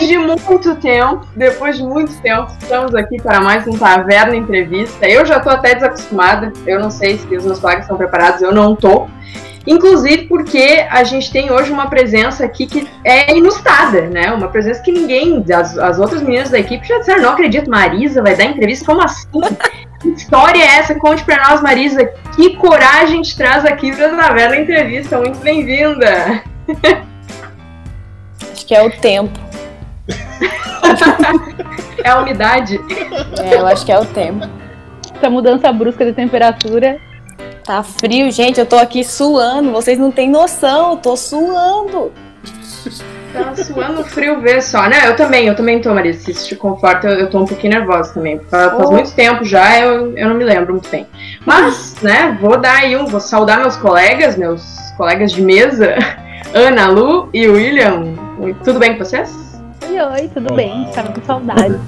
Depois de muito tempo, depois de muito tempo, estamos aqui para mais um Taverna Entrevista. Eu já tô até desacostumada, eu não sei se os meus colegas estão preparados, eu não tô. Inclusive porque a gente tem hoje uma presença aqui que é inusitada, né? Uma presença que ninguém, as, as outras meninas da equipe já disseram, não acredito, Marisa vai dar entrevista, como assim? Que história é essa? Conte pra nós, Marisa. Que coragem te traz aqui pra Taverna Entrevista. Muito bem-vinda. Acho que é o tempo. é a umidade? É, eu acho que é o tempo. Essa mudança brusca de temperatura Tá frio, gente. Eu tô aqui suando. Vocês não têm noção. Eu tô suando. Tá suando frio, vê só. Né? Eu também, eu também tô, Marisa. Se isso te conforta, eu, eu tô um pouquinho nervosa também. Faz, oh. muito tempo já, eu, eu não me lembro muito bem. Mas, né, vou dar aí um. Vou saudar meus colegas, meus colegas de mesa, Ana, Lu e William. Tudo bem com vocês? Oi, oi, tudo Olá. bem? Tava com saudade.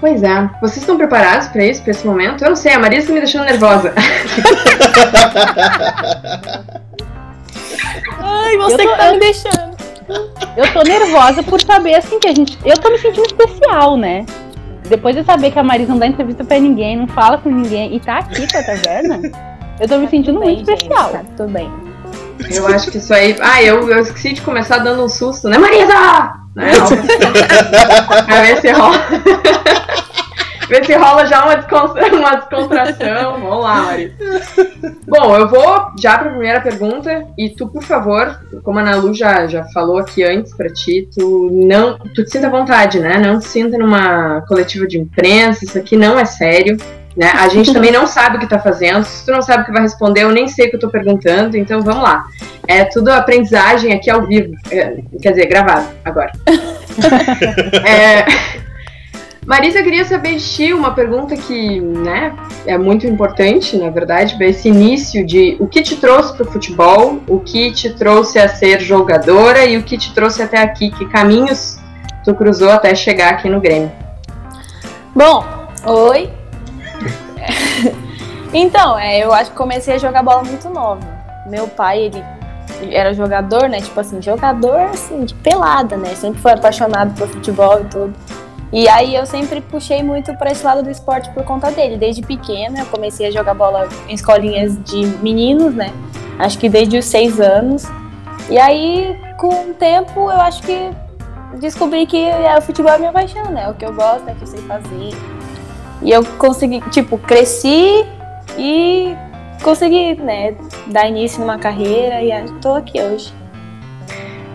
Pois é. Vocês estão preparados para isso, para esse momento? Eu não sei, a Maria está me deixando nervosa. Ai, você tô, que tá me deixando. Eu tô nervosa por saber assim que a gente. Eu tô me sentindo especial, né? Depois de saber que a Marisa não dá entrevista pra ninguém, não fala com ninguém e tá aqui pra taverna, eu tô me tá sentindo bem, muito gente, especial. Tá tudo bem. Eu acho que isso aí. Ah, eu, eu esqueci de começar dando um susto, né, Marisa? Né? pra ver se rola. ver se rola já uma, descontra... uma descontração. Vamos lá, Mari. Bom, eu vou já para a primeira pergunta. E tu, por favor, como a Ana Lu já, já falou aqui antes para ti, tu não. Tu te sinta à vontade, né? Não te sinta numa coletiva de imprensa, isso aqui não é sério. Né? A gente também não sabe o que está fazendo. Se tu não sabe o que vai responder, eu nem sei o que eu estou perguntando. Então vamos lá. É tudo aprendizagem aqui ao vivo. É, quer dizer, gravado agora. é, Marisa, eu queria saber de ti uma pergunta que né, é muito importante, na verdade, para esse início de o que te trouxe para o futebol, o que te trouxe a ser jogadora e o que te trouxe até aqui, que caminhos tu cruzou até chegar aqui no Grêmio. Bom, oi, então, é, eu acho que comecei a jogar bola muito nova. Meu pai, ele era jogador, né? Tipo assim, jogador assim, de pelada, né? Sempre foi apaixonado por futebol e tudo. E aí eu sempre puxei muito para esse lado do esporte por conta dele. Desde pequena eu comecei a jogar bola em escolinhas de meninos, né? Acho que desde os seis anos. E aí, com o tempo, eu acho que descobri que é, o futebol é minha paixão, né? O que eu gosto, é o que eu sei fazer. E eu consegui, tipo, cresci e consegui, né, dar início numa carreira e estou aqui hoje.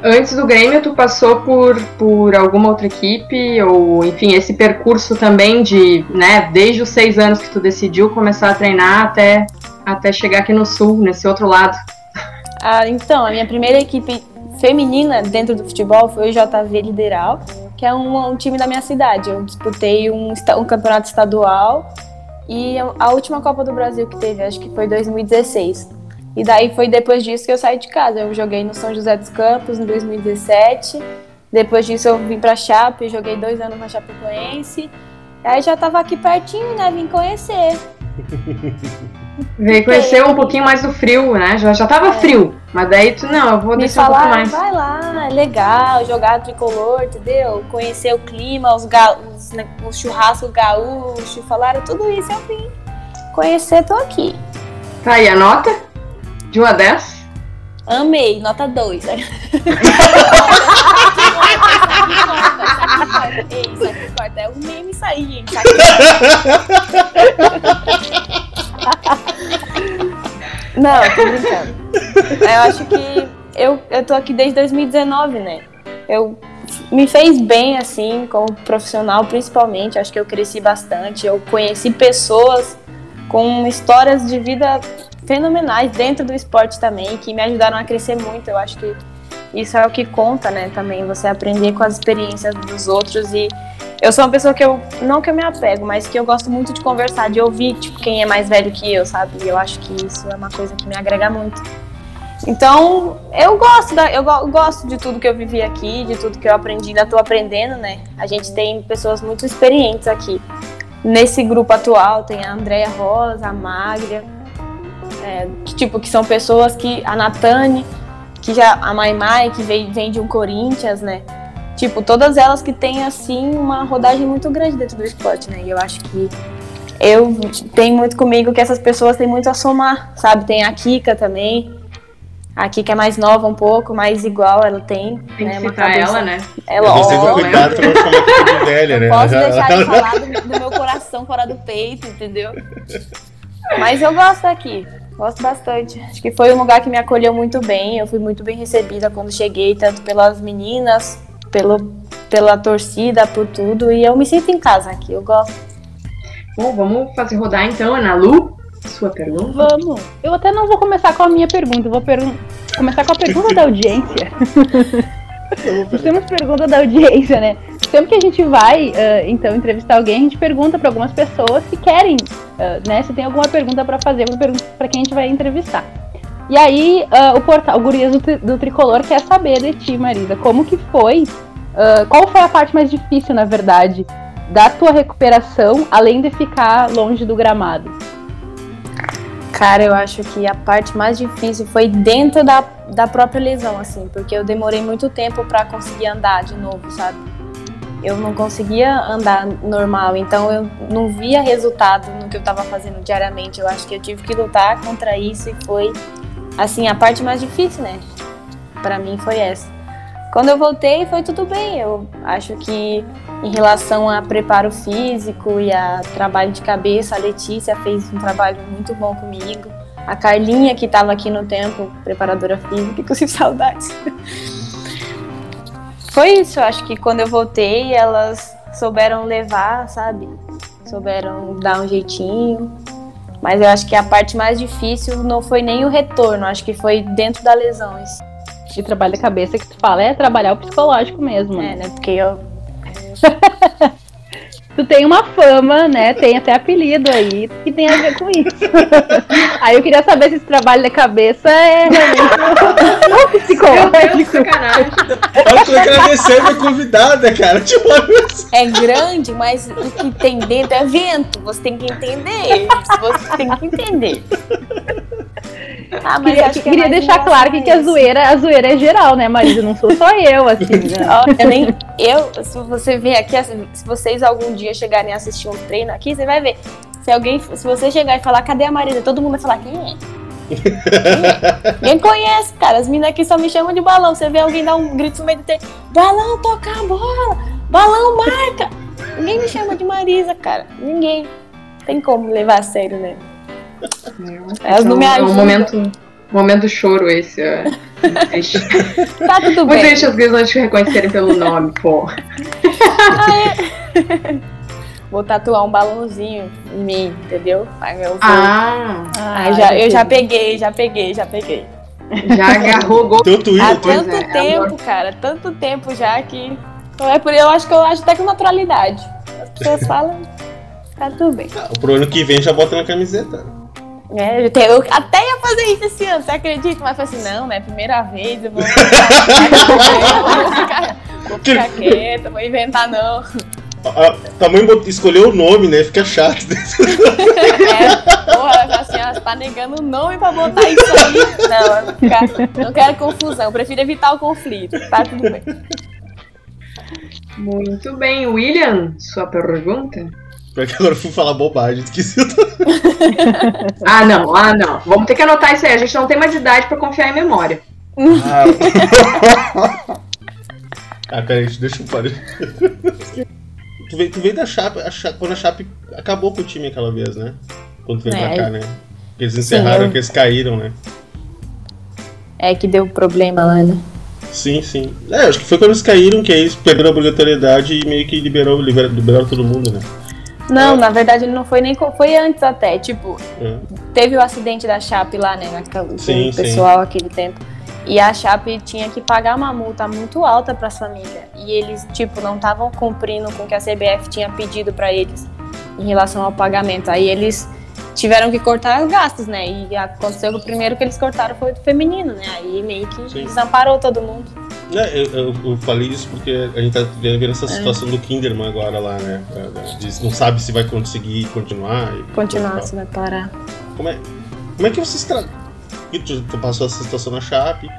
Antes do Grêmio, tu passou por, por alguma outra equipe? Ou, enfim, esse percurso também de, né, desde os seis anos que tu decidiu começar a treinar até, até chegar aqui no Sul, nesse outro lado? Ah, então, a minha primeira equipe feminina dentro do futebol foi o JV Lideral que é um, um time da minha cidade. Eu disputei um, um campeonato estadual e a última Copa do Brasil que teve, acho que foi 2016. E daí foi depois disso que eu saí de casa. Eu joguei no São José dos Campos em 2017. Depois disso eu vim para Chape, joguei dois anos na Chapecoense. Aí já tava aqui pertinho, né? Vim conhecer. Veio conhecer um pouquinho mais do frio, né? Já, já tava é. frio. Mas daí tu, não, eu vou Me descer falar, um pouco mais. Vai lá, é legal, jogar tricolor, entendeu? Conhecer o clima, os, ga, os, né, os churrascos gaúchos, falaram tudo isso, eu vim conhecer, tô aqui. Tá, e a nota? De 1 a 10? Amei, nota 2. Ei, isso aqui corta. É um meme isso aí, gente. Não, tô brincando. Eu acho que eu, eu tô aqui desde 2019, né? Eu me fez bem, assim, como profissional, principalmente. Acho que eu cresci bastante. Eu conheci pessoas com histórias de vida fenomenais dentro do esporte também, que me ajudaram a crescer muito. Eu acho que isso é o que conta, né? Também você aprender com as experiências dos outros e eu sou uma pessoa que eu não que eu me apego, mas que eu gosto muito de conversar, de ouvir tipo quem é mais velho que eu, sabe? E eu acho que isso é uma coisa que me agrega muito. Então, eu gosto da, eu gosto de tudo que eu vivi aqui, de tudo que eu aprendi, ainda estou aprendendo, né? A gente tem pessoas muito experientes aqui. Nesse grupo atual tem a Andrea Rosa, a Magria, é, que, tipo, que são pessoas que. A Natane, que já. A Mai Mai, que vem de um Corinthians, né? Tipo, todas elas que têm, assim, uma rodagem muito grande dentro do esporte, né? E eu acho que eu tenho muito comigo que essas pessoas têm muito a somar, sabe? Tem a Kika também. A Kika é mais nova um pouco, mais igual ela tem. Tem né? que uma citar cabeça- ela, né? Ela, Você ó, que cuidar pra não de velha, né? Posso Já- deixar de falar do, do meu coração fora do peito, entendeu? Mas eu gosto daqui. Gosto bastante. Acho que foi um lugar que me acolheu muito bem. Eu fui muito bem recebida quando cheguei, tanto pelas meninas, pelo, pela torcida, por tudo. E eu me sinto em casa aqui. Eu gosto. Bom, vamos fazer rodar então, Ana Lu. Sua pergunta. Vamos. Eu até não vou começar com a minha pergunta, eu vou pergun- começar com a pergunta da audiência. Nós temos pergunta da audiência, né? Sempre que a gente vai, ah, então, entrevistar alguém, a gente pergunta para algumas pessoas se querem, ah, né? Se tem alguma pergunta para fazer, alguma pergunta para quem a gente vai entrevistar. E aí, ah, o portal, o Gurias do, do Tricolor quer saber de ti, Marisa, como que foi, ah, qual foi a parte mais difícil, na verdade, da tua recuperação, além de ficar longe do gramado? Cara, eu acho que a parte mais difícil foi dentro da, da própria lesão, assim, porque eu demorei muito tempo pra conseguir andar de novo, sabe? Eu não conseguia andar normal, então eu não via resultado no que eu tava fazendo diariamente. Eu acho que eu tive que lutar contra isso e foi, assim, a parte mais difícil, né? Pra mim foi essa. Quando eu voltei, foi tudo bem. Eu acho que em relação a preparo físico e a trabalho de cabeça, a Letícia fez um trabalho muito bom comigo. A Carlinha, que estava aqui no tempo, preparadora física, inclusive saudades. Foi isso, acho que quando eu voltei, elas souberam levar, sabe? Souberam dar um jeitinho. Mas eu acho que a parte mais difícil não foi nem o retorno, acho que foi dentro da lesão. Isso, de trabalho da cabeça que tu fala é trabalhar o psicológico mesmo. é, né? Porque eu Tu tem uma fama, né? Tem até apelido aí que tem a ver com isso. aí eu queria saber se esse trabalho da cabeça é realmente não psicológico. que ela recebe a convidada, cara. Tipo, é grande, mas o que tem dentro é vento. Você tem que entender. Você tem que entender. Ah, mas Queria, que é queria deixar claro que, que a zoeira, a zoeira é geral, né, Marisa? Não sou só eu, assim, né? Eu nem. Eu, se você vier aqui, assim, se vocês algum dia chegarem a assistir um treino aqui, você vai ver. Se alguém. Se você chegar e falar, cadê a Marisa? Todo mundo vai falar, quem é? Quem é? Ninguém conhece, cara. As meninas aqui só me chamam de balão. Você vê alguém dar um grito no meio do treino. Balão, toca a bola! Balão, marca! Ninguém me chama de Marisa, cara. Ninguém. Tem como levar a sério, né? Elas não me É um ajudam. momento, momento choro esse. É. Tá tudo Muito bem. triste as guias não te reconhecerem pelo nome, pô. Vou tatuar um balãozinho em mim, entendeu? Aí eu vou. Ah, Aí já, eu já peguei, já peguei, já peguei. já agarrou gol. teu Twitter, Há tanto é, tempo, cara, tanto tempo já que. Então é por eu acho que eu acho até com naturalidade. As pessoas falam, tá tudo bem. pro ano que vem já bota na camiseta. É, eu, te- eu até ia fazer isso esse ano, você acredita? Mas foi assim, não, né? Primeira vez, eu vou, vou ficar, vou ficar quieta, vou inventar não. A, a, tua mãe bot- escolheu o nome, né? Fica chato. É, porra, ela fala assim, ah, você tá negando o nome pra botar isso aí. Não, eu ficar, não quero confusão, eu prefiro evitar o conflito. Tá tudo bem. Muito bem, William, sua pergunta? Porque agora eu fui falar bobagem, esqueci. Ah, não, ah, não. Vamos ter que anotar isso aí. A gente não tem mais idade pra confiar em memória. Ah, ah peraí, deixa eu parar. Tu veio, tu veio da Chape, a Chape- quando a Chape acabou com o time aquela vez, né? Quando tu veio É. pra cá, né? Que eles encerraram, eu- que eles caíram, né? É que deu problema lá, né? Sim, sim. É, acho que foi quando eles caíram que aí eles perderam a obrigatoriedade e meio que liberou, libera- liberaram todo mundo, né? Não, na verdade ele não foi nem. Foi antes até. Tipo, É. teve o acidente da Chape lá, né? naquela- Sim, pessoal aquele tempo. E a Chape tinha que pagar uma multa muito alta para as famílias. E eles, tipo, não estavam cumprindo com o que a CBF tinha pedido para eles em relação ao pagamento. Aí eles tiveram que cortar os gastos, né? E aconteceu que o primeiro que eles cortaram foi do feminino, né? Aí meio que Sim. desamparou todo mundo. É, eu, eu- eu falei isso porque a gente tá vendo vendo É. essa situação do Kinderman agora lá, né? Diz, não sabe se vai conseguir continuar. e- Continuar, se vai parar. Como é, como é que vocês tra... Tu, tu passou essa situação na Chape.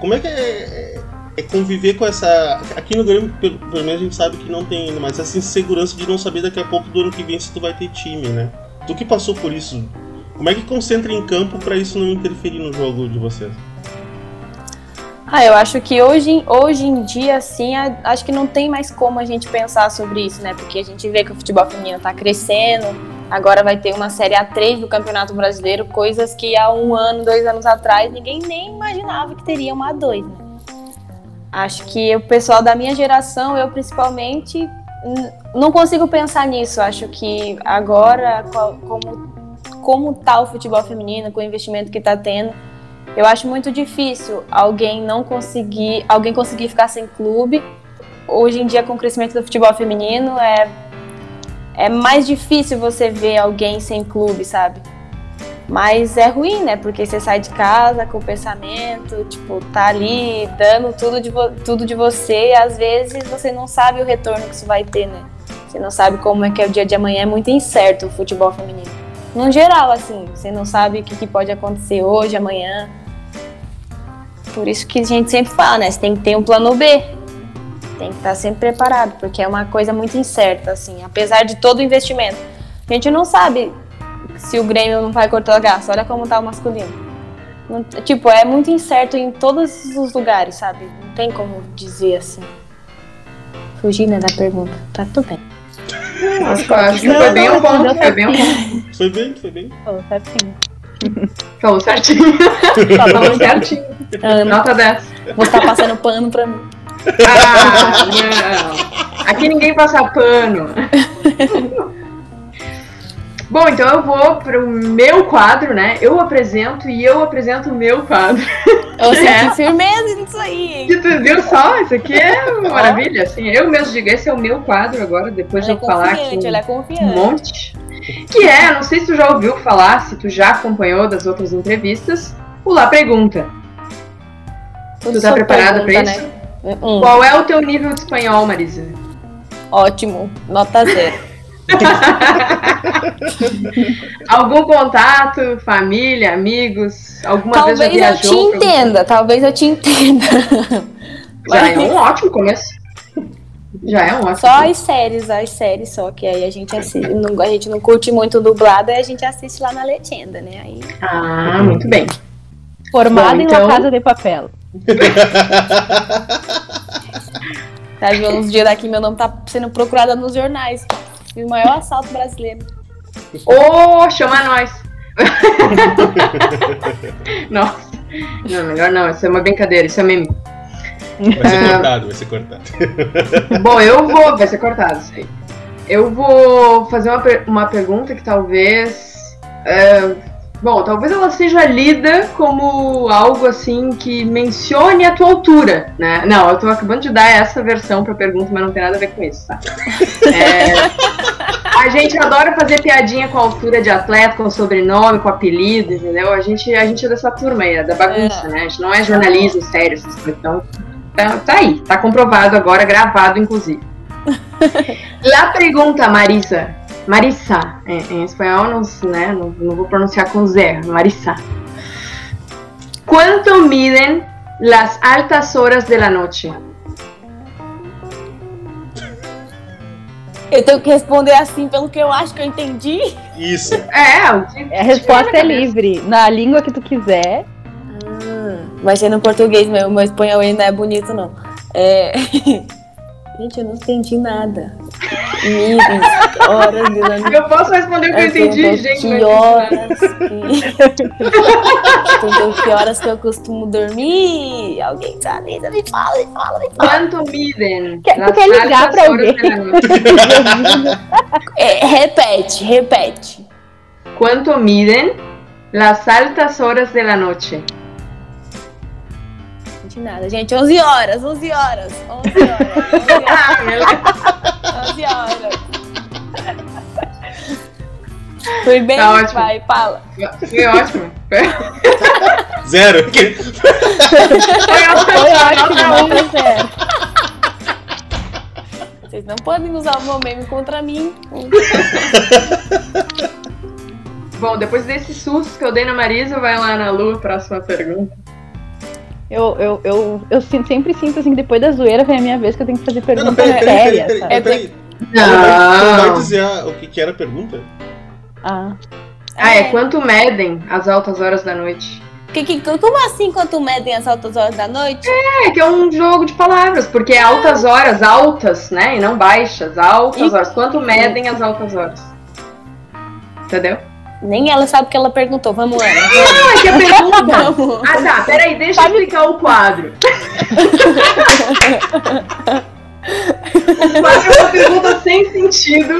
Como é que é, é- é conviver com essa. Aqui no Grêmio, pelo, pelo menos a gente sabe que não tem ainda, mas essa insegurança de não saber daqui a pouco do ano que vem se tu vai ter time, né? Tu que passou por isso, como é que concentra em campo para isso não interferir no jogo de vocês? Ah, eu acho que hoje, hoje em dia, assim, acho que não tem mais como a gente pensar sobre isso, né? Porque a gente vê que o futebol feminino tá crescendo, agora vai ter uma Série A3 do Campeonato Brasileiro, coisas que há um ano, dois anos atrás, ninguém nem imaginava que teria uma A2, né? Acho que o pessoal da minha geração, eu principalmente, não consigo pensar nisso. Acho que agora, como, como tá o futebol feminino, com o investimento que está tendo, eu acho muito difícil alguém não conseguir, alguém conseguir ficar sem clube. Hoje em dia, com o crescimento do futebol feminino, é, é mais difícil você ver alguém sem clube, sabe? Mas é ruim, né? Porque você sai de casa com o pensamento, tipo, tá ali dando tudo de, tudo de você e às vezes você não sabe o retorno que isso vai ter, né? Você não sabe como é que é o dia de amanhã, é muito incerto o futebol feminino. No geral, assim, você não sabe o que, que pode acontecer hoje, amanhã. Por isso que a gente sempre fala, né? Você tem que ter um plano B. Tem que estar sempre preparado, porque é uma coisa muito incerta, assim. Apesar de todo o investimento. A gente não sabe se o Grêmio não vai cortar gasto. Olha como tá o masculino. Não, tipo, é muito incerto em todos os lugares, sabe? Não tem como dizer assim. Fugindo da pergunta. Tá tudo bem. Acho que foi bem um ponto. Foi bem um ponto. Foi bem, foi bem. Falou certinho. Falou certinho. Falou certinho. Ana, Nota 10. Você tá passando pano pra mim. Ah, não. Aqui ninguém passa pano. Bom, então eu vou pro meu quadro, né? Eu apresento e eu apresento o meu quadro. Você é. firmeza nisso aí. Que tu viu só? Isso aqui é uma maravilha. Assim, eu mesmo digo, esse é o meu quadro agora, depois ela de eu é falar aqui um, é confiante. um monte. Que é, não sei se tu já ouviu falar, se tu já acompanhou das outras entrevistas, o Lá Pergunta. Tudo tu tá preparada pra isso? Né? Hum. Qual é o teu nível de espanhol, Marisa? Ótimo, nota zero. Algum contato, família, amigos, alguma talvez vez já viajou? Talvez eu te entenda, talvez eu te entenda. Já Mas... é um ótimo começo. Já é um ótimo. Só as séries, as séries só, que aí a gente assiste, não, a gente não curte muito dublado, aí a gente assiste lá na legenda, né? Aí... Ah, muito bem. Formado Bom, então... em La Casa de Papel. Tá vendo uns dias daqui, meu nome tá sendo procurado nos jornais o maior assalto brasileiro. Ô, oh, chama nós! Nossa. Não, melhor não, isso é uma brincadeira, isso é meme. Vai ser cortado, vai ser cortado. Bom, eu vou. Vai ser cortado, isso aí. Eu vou fazer uma, uma pergunta que talvez. É, bom, talvez ela seja lida como algo assim que mencione a tua altura, né? Não, eu tô acabando de dar essa versão pra pergunta, mas não tem nada a ver com isso, tá? É, a gente adora fazer piadinha com a altura de atleta, com o sobrenome, com o apelido, entendeu? A gente, a gente é dessa turma aí, é da bagunça, é. né? A gente não é jornalismo sério, coisas. Tá, tá aí, tá comprovado agora, gravado, inclusive. La pergunta, Marisa. Marissa, em, em espanhol não, né, não, não, vou pronunciar com Z, Marissa. Quanto miden las altas horas de la noche? Eu tenho que responder assim pelo que eu acho que eu entendi. Isso. É, a resposta é livre. Na língua que tu quiser. Vai ser no português meu, meu espanhol ainda não é bonito, não. É... Gente, eu não entendi nada. Horas de. Eu posso responder o que eu entendi, gente. Que horas que... que horas que eu costumo dormir? Alguém sabe? Me fala, me fala, me fala. Quanto midem? Quer, tu quer ligar pra alguém? é, repete, repete. Quanto midem las altas horas de la noche? Nada. Gente, 11 horas, 11 horas, 11 horas, 11 horas. Foi bem, tá ótimo. vai, fala. Foi ótimo. Zero. Foi ótimo, foi zero. Vocês não podem usar o meu meme contra mim. Bom, depois desse susto que eu dei na Marisa, vai lá na Lu, próxima pergunta. Eu, eu, eu, eu sempre sinto assim, que depois da zoeira vem a minha vez que eu tenho que fazer Não, não, pergunta peraí, peraí, peraí, séria. peraí, sabe? peraí. Ela vai- Não. dizer a- o que, que era a pergunta? Ah. Ah, é quanto medem as altas horas da noite? Que, que, como assim quanto medem as altas horas da noite? É que é um jogo de palavras, porque é altas horas, altas, né? E não baixas, altas E- horas. Quanto medem as altas horas? Entendeu? Nem ela sabe o que ela perguntou. Vamos, Ana. Não, é que a pergunta. Ah tá, peraí, deixa eu explicar o quadro. O quadro é uma pergunta sem sentido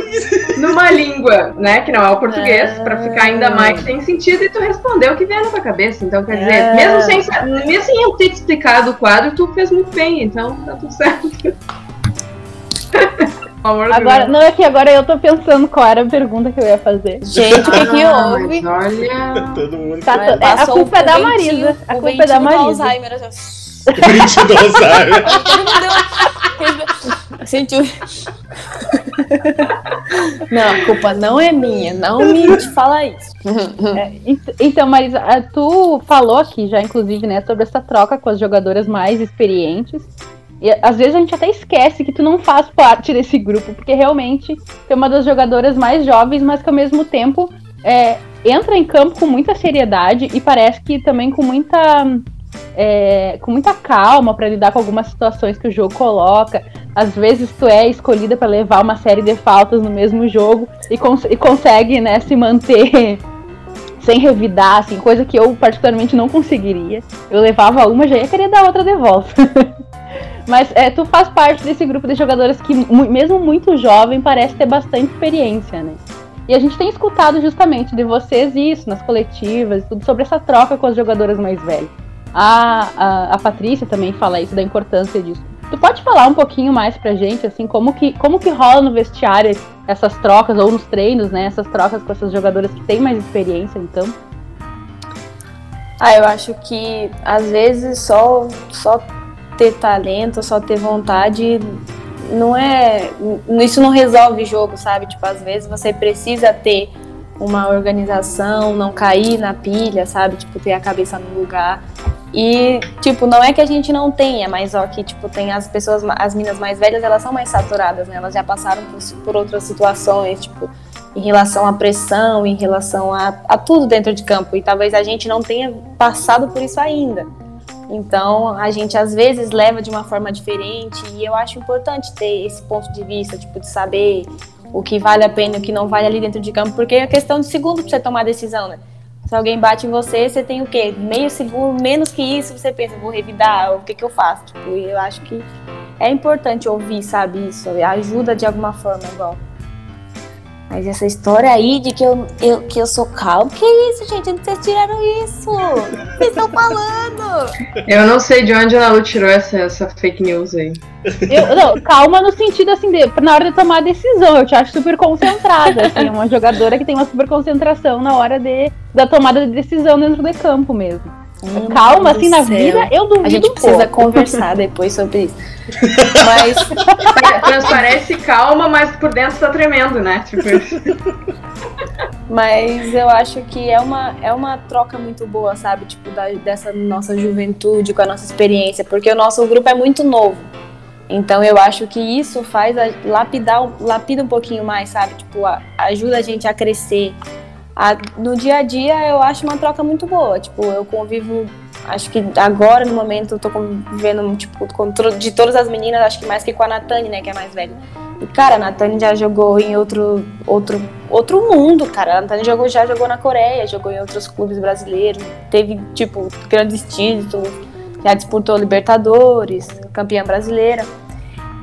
numa língua, né? Que não é o português, pra ficar ainda mais sem sentido e tu responder o que vier na tua cabeça. Então, quer dizer, Ah. mesmo sem, mesmo sem eu ter te explicado o quadro, tu fez muito bem, então tá tudo certo. Agora, não, é que agora eu tô pensando qual era a pergunta que eu ia fazer. Gente, o que, que Ah, houve? Olha. Todo mundo. Tá, é, a culpa é da ventinho- Marisa. A culpa é da do Marisa. Alzheimer, Print do Alzheimer. Sentiu. Não, a culpa não é minha. Não me fala isso. É, ent- então, Marisa, tu falou aqui já, inclusive, né, sobre essa troca com as jogadoras mais experientes. E às vezes a gente até esquece que tu não faz parte desse grupo, porque realmente é uma das jogadoras mais jovens, mas que ao mesmo tempo é, entra em campo com muita seriedade e parece que também com muita. é, com muita calma para lidar com algumas situações que o jogo coloca. Às vezes tu é escolhida para levar uma série de faltas no mesmo jogo e, cons- e consegue né, se manter sem revidar, assim, coisa que eu particularmente não conseguiria. Eu levava uma, já ia querer dar outra de volta. Mas é, tu faz parte desse grupo de jogadoras que, mesmo muito jovem, parece ter bastante experiência, né? E a gente tem escutado justamente de vocês isso, nas coletivas, tudo sobre essa troca com as jogadoras mais velhas. A, a, a Patrícia também fala isso, da importância disso. Tu pode falar um pouquinho mais pra gente, assim, como que, como que rola no vestiário essas trocas, ou nos treinos, né? Essas trocas com essas jogadoras que têm mais experiência, então? Ah, eu acho que às vezes só, só ter talento, só ter vontade não é. Isso não resolve jogo, sabe? Tipo, às vezes você precisa ter uma organização, não cair na pilha, sabe? Tipo, ter a cabeça no lugar. E, tipo, não é que a gente não tenha, mas ó, que, tipo, tem as pessoas, as minas mais velhas, elas são mais saturadas, né? Elas já passaram por, por outras situações, tipo, em relação à pressão, em relação a, a tudo dentro de campo. E talvez a gente não tenha passado por isso ainda. Então, a gente às vezes leva de uma forma diferente e eu acho importante ter esse ponto de vista, tipo, de saber o que vale a pena e o que não vale ali dentro de campo, porque é questão de segundo pra você tomar a decisão, né? Se alguém bate em você, você tem o quê? Meio segundo, menos que isso, você pensa, vou revidar, o que que eu faço? Tipo, eu acho que é importante ouvir, sabe, isso, ajuda de alguma forma, igual. Mas essa história aí de que eu, eu, que eu sou calmo, que isso, gente? Onde vocês tiraram isso? O que vocês estão falando? Eu não sei de onde a Lu tirou essa, essa fake news aí. Eu, não, calma no sentido assim, de, na hora de tomar a decisão. Eu te acho super concentrada, assim, uma jogadora que tem uma super concentração na hora de, da tomada de decisão dentro do campo mesmo. Hum, calma, assim, na céu. vida, eu duvido A gente precisa pouco. conversar depois sobre isso. Mas Transparece calma, mas por dentro tá tremendo, né? Tipo, Mas eu acho que é uma, é uma troca muito boa, sabe? Tipo, da- dessa nossa juventude com a nossa experiência, porque o nosso grupo é muito novo. Então eu acho que isso faz a, lapidar, um- lapida um pouquinho mais, sabe? Tipo, a- ajuda a gente a crescer. A- no dia a dia eu acho uma troca muito boa. Tipo, eu convivo, acho que agora no momento eu tô convivendo, tipo, com de todas as meninas, acho que mais que com a Natane, né, que é mais velha. E, cara, a Natane já jogou em outro, outro, outro mundo, cara. A Natane jogou, já jogou na Coreia, jogou em outros clubes brasileiros, teve, tipo, grandes títulos, já disputou Libertadores, campeã brasileira.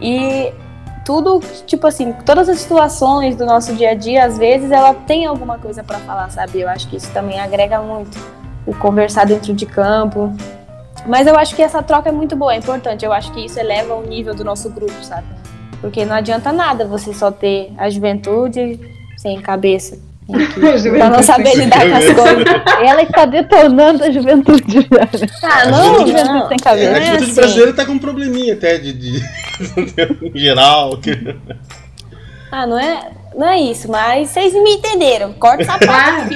E tudo, tipo assim, todas as situações do nosso dia a dia, às vezes ela tem alguma coisa pra falar, sabe? Eu acho que isso também agrega muito. O conversar dentro de campo. Mas eu acho que essa troca é muito boa, é importante. Eu acho que isso eleva o nível do nosso grupo, sabe? Porque não adianta nada você só ter a juventude sem cabeça. Pra não saber lidar com as coisas. Ela está detonando a juventude. Ah, não, a juventude não. sem É, cabeça. a é juventude assim. brasileira tá com um probleminha até de, de- em geral. que- Ah, não é, não é isso, mas vocês me entenderam. Corta essa parte.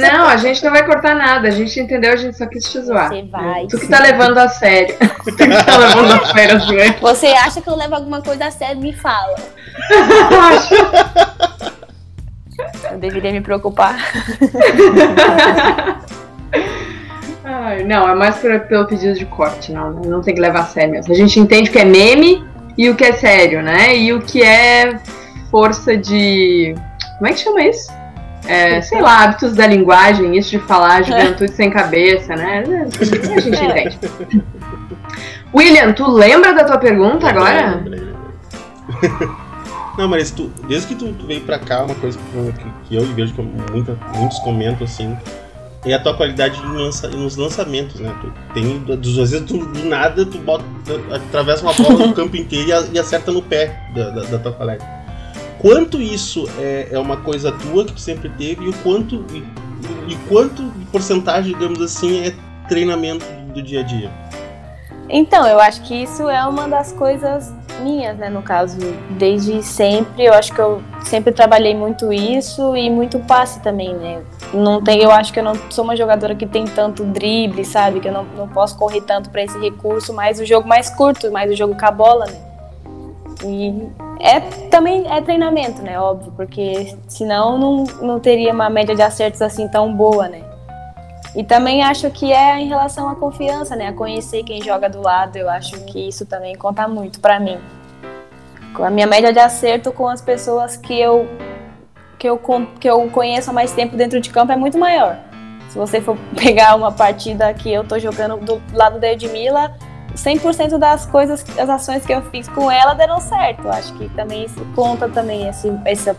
Não, a gente não vai cortar nada. A gente entendeu, a gente só quis te zoar. Você vai. Tu que tá levando a sério. tu que tá levando a sério. Você acha que eu levo alguma coisa a sério? Me fala. Eu deveria me preocupar. Ai, não, é mais pra- pelo pedido de corte, não. Não tem que levar a sério mesmo. A gente entende o que é meme e o que é sério, né? E o que é força de. Como é que chama isso? É, sei lá, hábitos da linguagem, isso de falar juventude sem cabeça, né? A gente É. entende. William, tu lembra da tua pergunta agora? Lembrei, lembrei. Não, mas tu, desde que tu, tu veio pra cá, uma coisa que, que eu vejo que muita, muitos comentam assim, é a tua qualidade lança- nos lançamentos, né? Tu tem, às vezes tu, do nada, tu bota, atravessa uma bola no campo inteiro e, acerta no pé da, da, da tua colega. Quanto isso é, é uma coisa tua que tu sempre teve e o quanto, e, e quanto porcentagem, digamos assim, é treinamento do dia a dia? Então, eu acho que isso é uma das coisas minhas, né? No caso, desde sempre, eu acho que eu sempre trabalhei muito isso e muito passe também, né? Não tem, eu acho que eu não sou uma jogadora que tem tanto drible, sabe? Que eu não, não posso correr tanto para esse recurso, mas o jogo mais curto, mais o jogo com a bola, né? E é também é treinamento, né? Óbvio, porque senão não, não teria uma média de acertos assim tão boa, né? E também acho que é em relação à confiança, né? A conhecer quem joga do lado, eu acho que isso também conta muito pra mim. A minha média de acerto com as pessoas que eu que eu, que eu conheço há mais tempo dentro de campo é muito maior. Se você for pegar uma partida que eu tô jogando do lado da Edmila, 100% das coisas, das ações que eu fiz com ela deram certo. Acho que também isso conta também esse, essa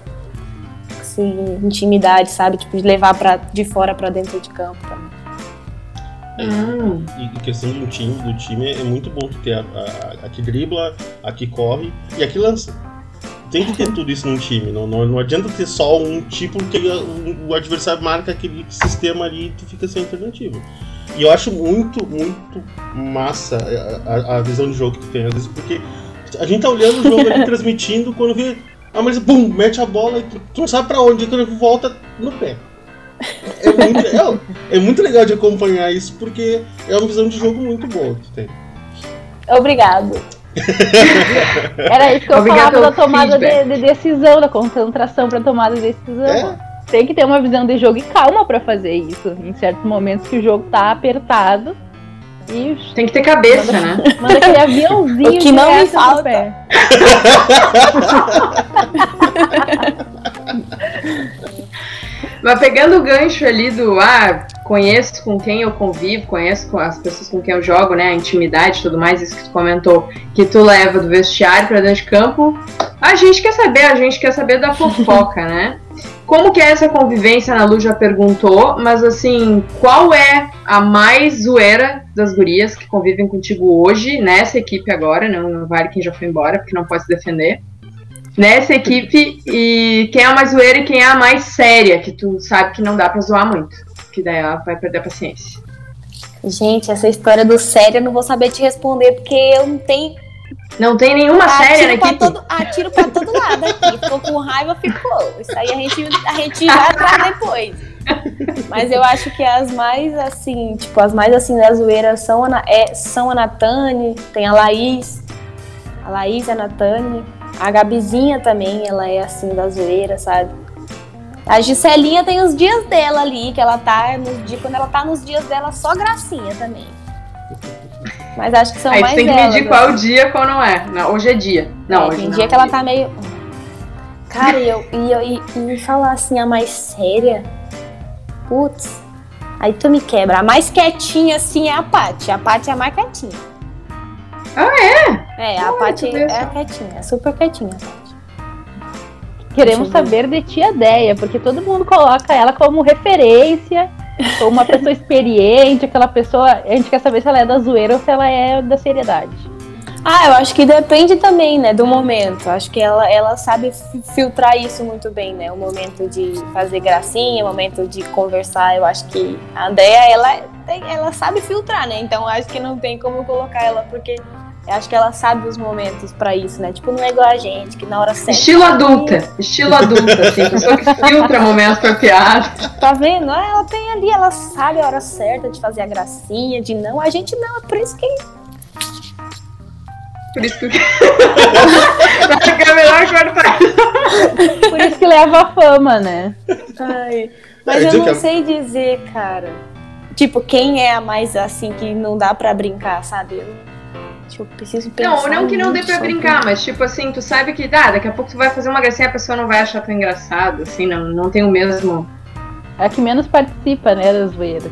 essa intimidade, sabe? Tipo, de levar pra, de fora pra dentro de campo também. Hum. E e questão de um time, do time, é muito bom ter a, a, a que dribla, a que corre e a que lança. Tem que ter tudo isso num time. Não, não, não adianta ter só um tipo que o, o adversário marca aquele sistema ali e tu fica sem alternativa. E eu acho muito, muito massa a, a- a visão de jogo que tu tem, às vezes, porque a gente tá olhando o jogo ali, transmitindo, quando vê. Ah, mas bum, mete a bola e tu, tu não sabe pra onde, quando volta no pé. É muito, é, é muito legal de acompanhar isso, porque é uma visão de jogo muito boa que tem. Obrigado. Era isso que eu Obrigado falava da tomada de, de decisão, da concentração pra tomada de decisão. É. Tem que ter uma visão de jogo e calma pra fazer isso. Em certos momentos que o jogo tá apertado. E Tem que ter cabeça, né? manda aquele aviãozinho O que não me falta. pé. Mas pegando o gancho ali do ah, conheço com quem eu convivo, conheço com as pessoas com quem eu jogo, né? A intimidade e tudo mais, isso que tu comentou, que tu leva do vestiário pra dentro de campo. A gente quer saber, a gente quer saber da fofoca, né? Como que é essa convivência? A Lu já perguntou, mas assim, qual é a mais zoeira das gurias que convivem contigo hoje, nessa equipe agora? Não, não vale quem já foi embora, porque não pode se defender nessa equipe e quem é a mais zoeira e quem é a mais séria, que tu sabe que não dá pra zoar muito. Que daí ela vai perder a paciência. Gente, essa história do sério eu não vou saber te responder, porque eu não tenho. Não tem nenhuma séria na Atiro pra, equipe. todo, atiro pra todo lado aqui. Ficou com raiva, ficou. Isso aí a gente, a gente vai atrás depois. Mas eu acho que as mais assim, tipo, as mais assim da zoeira são a, Na- é, são a Natane, tem a Laís. A Laís e a Natane. A Gabizinha também, ela é assim da zoeira, sabe? A Giselinha tem os dias dela ali, que ela tá nos dias, quando ela tá nos dias dela, só gracinha também. Mas acho que são Aí mais tem que medir elas, qual dia qual não é. Não, hoje é dia. Não, é, hoje tem não. dia que ela tá meio. Cara, e eu, e, eu, e, e falar assim, a mais séria. Putz. Aí tu me quebra. A mais quietinha, assim, é a Paty. A Paty é a mais quietinha. Ah, é? É, a Paty tu vê é quietinha. É super quietinha. a Paty. Queremos saber de tia Deia, porque todo mundo coloca ela como referência, como uma pessoa experiente, aquela pessoa. A gente quer saber se ela é da zoeira ou se ela é da seriedade. Ah, eu acho que depende também, né, do momento. Acho que ela, ela sabe fi- filtrar isso muito bem, né? O momento de fazer gracinha, o momento de conversar. Eu acho que a Deia, ela, tem- ela sabe filtrar, né? Então acho que não tem como colocar ela, porque Eu acho que ela sabe os momentos pra isso, né? Tipo, não é igual a gente, que na hora certa. Estilo adulta. Estilo adulta, assim. Pessoa que filtra momentos pra piada. Tá vendo? Ah, Ela tem ali, ela sabe a hora certa de fazer a gracinha, de não. A gente não, é por isso que. Por isso que. Acho que é melhor cortar. Por isso que leva a fama, né? Ai, mas É, eu dizer não que a- sei dizer, cara. Tipo, quem é a mais assim que não dá pra brincar, sabe? Eu, tipo, eu preciso pensar. Não, não que não dê pra brincar, mas tipo assim, tu sabe que ah, daqui a pouco tu vai fazer uma gracinha e a pessoa não vai achar tão engraçado, assim, não, não tem o mesmo. É a que menos participa, né, da zoeira.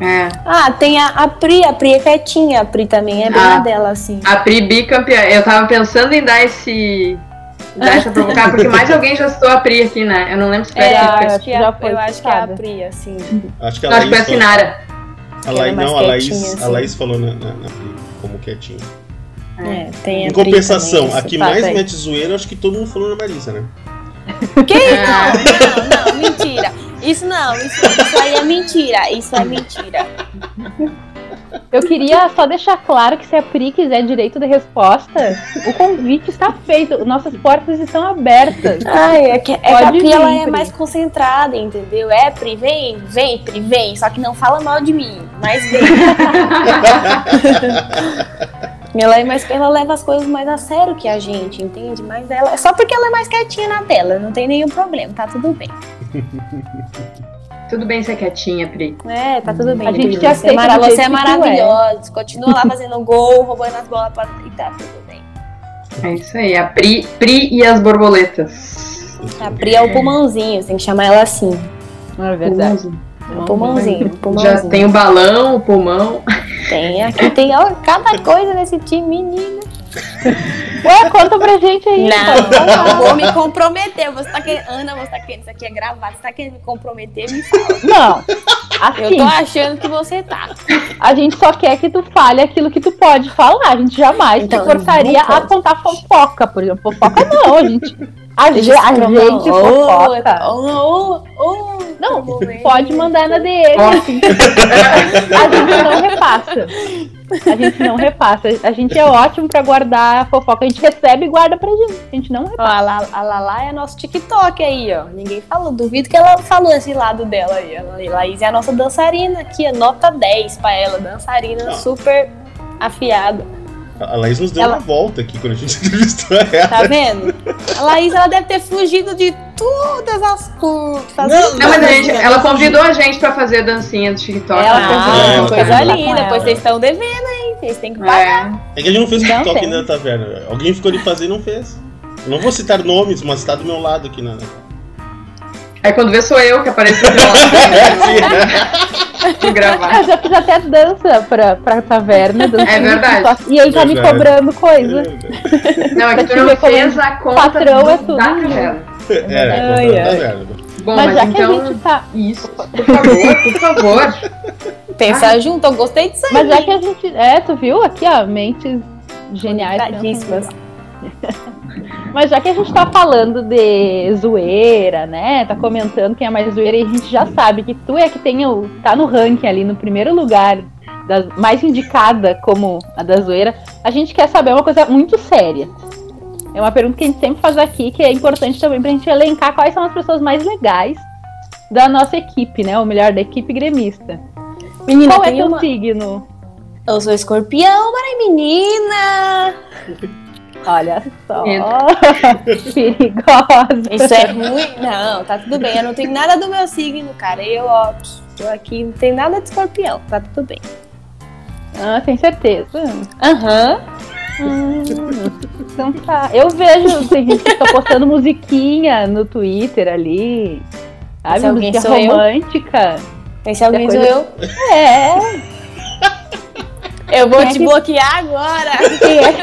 É. Ah, tem a, a Pri, a Pri é quietinha, a Pri também é bem Ah. a dela, assim. A Pri bicampeã. Eu tava pensando em dar esse. dar essa provocar, porque mais alguém já citou a Pri aqui, né? Eu não lembro se foi É, a eu Pri. acho que, a, foi eu acho que é a. Pri, assim. Acho que a Não, acho que foi a Sinara. A Laís, não, a Laís, quietinha, a assim. Laís falou na, na, na Pri, como quietinha. É, tem a Em compensação, também, a esse que fato mais aí. mete zoeira, acho que todo mundo falou na Marisa, né? Que? Não, não, não, mentira. Isso não, isso, isso aí é mentira. Isso é mentira. Eu queria só deixar claro que se a Pri quiser direito de resposta, o convite está feito. Nossas portas estão abertas. Ai, é que, é que a Pri vir, ela é Pri. mais concentrada, entendeu? É, Pri, vem, vem, Pri, vem. Só que não fala mal de mim, mas vem. ela é mais, ela leva as coisas mais a sério que a gente, entende? Mas ela, é só porque ela é mais quietinha na tela, não tem nenhum problema, tá tudo bem. Tudo bem ser quietinha, Pri. É, tá tudo bem. A gente te você, é aceita mara- você é que tu maravilhosa. Continua lá fazendo gol, roubando as bolas pra... e tá tudo bem. É isso aí, a Pri, Pri e as borboletas. A Pri é o pulmãozinho, você tem que chamar ela assim. Não é verdade. O pulmãozinho, o pulmãozinho. Já tem o balão, o pulmão. Tem, aqui tem ó, cada coisa nesse time, menina. Ué, conta pra gente aí. Não, falar. não vou me comprometer. Você tá querendo, Ana, você tá querendo, isso aqui é gravado, você tá querendo me comprometer, me fala. Não. Eu Assim, tô achando que você tá. a gente só quer que tu fale aquilo que tu pode falar. A gente jamais Então, te forçaria a contar fofoca, por exemplo. Fofoca não, a gente. A, ge- a gente fofoca. ô, ô, ô, Não, pode mandar na DM. Assim. A gente não repassa. A gente não repassa. A gente é ótimo pra guardar a fofoca. A gente recebe e guarda pra gente. A gente não repassa. Ó, a, La- a Lala é nosso TikTok aí, ó. Ninguém falou. Duvido que ela falou esse lado dela aí. A Laís é a nossa dançarina aqui, é nota 10 pra ela. Dançarina super afiada. A Laís nos deu Ela- uma volta aqui quando a gente entrevistou ela. Tá vendo? A Laís, ela deve ter fugido de todas as curtas. Não, Não, mas a gente, ela convidou a gente pra fazer a dancinha do TikTok. Ela né? convidou, Ah, ela coisa convidou. linda. Pois vocês estão devendo, hein? Vocês têm que pagar. É. É que a gente não fez o Não TikTok tem. ainda da taverna. Alguém ficou de fazer e não fez. Eu não vou citar nomes, mas tá do meu lado aqui na. Aí quando vê sou eu que apareço no lado de gravar. Eu já fiz até dança pra, pra taverna. dança É verdade. E ele tá me Verdade. cobrando coisa. Não, é que tu não fez a conta patrão do, é tudo da junto. taverna. É, é, Ai, é, ai. taverna. Bom, Mas mas, já que então. a gente tá. Isso, por favor, por favor. Pensar junto, eu gostei disso aí. Mas já que a gente. É, tu viu aqui, ó, mentes geniais. Conectadíssimas. Mas já que a gente tá falando de zoeira, né? Tá comentando quem é mais zoeira e a gente já sabe que tu é que tem o, tá no ranking ali no primeiro lugar, das, mais indicada como a da zoeira, a gente quer saber uma coisa muito séria. É uma pergunta que a gente sempre faz aqui, que é importante também pra gente elencar quais são as pessoas mais legais da nossa equipe, né? Ou melhor, da equipe gremista. Menina, Qual é teu uma... signo? Eu sou escorpião, mas menina. Olha só. Perigosa. Isso é ruim? Não, tá tudo bem. Eu não tenho nada do meu signo, cara. Eu, ó, tô aqui, não tem nada de escorpião. Tá tudo bem. Ah, tem certeza. Aham. Hum, então tá. Eu vejo, tem gente que tá postando musiquinha no Twitter ali. Sabe? Esse alguém Musiquinha sou eu? romântica. Esse alguém coisa- sou eu. É. Eu vou Quem é te que- bloquear agora. quem é?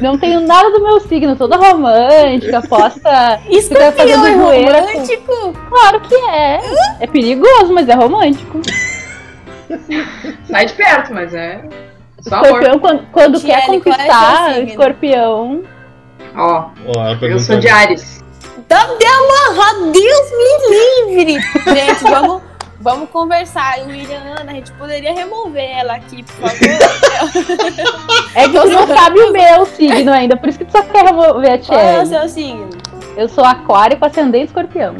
Não tenho nada do meu signo, toda romântica, posta. Escorpião fazendo é zoeira com- romântico. Claro que é. É perigoso, mas é romântico. Sai de perto, mas é. Só amor. Escorpião, quando, quando quer é conquistar, signo? escorpião. Ó, ela eu sou de. Ares. Então uma. ó, Deus me livre. Gente, vamos, Vamos conversar. E William, Ana, a gente poderia remover ela aqui, por favor. É que tu não sabe o meu signo ainda, por isso que tu só quer remover a Qual é o seu signo? Eu sou aquário com ascendente escorpião.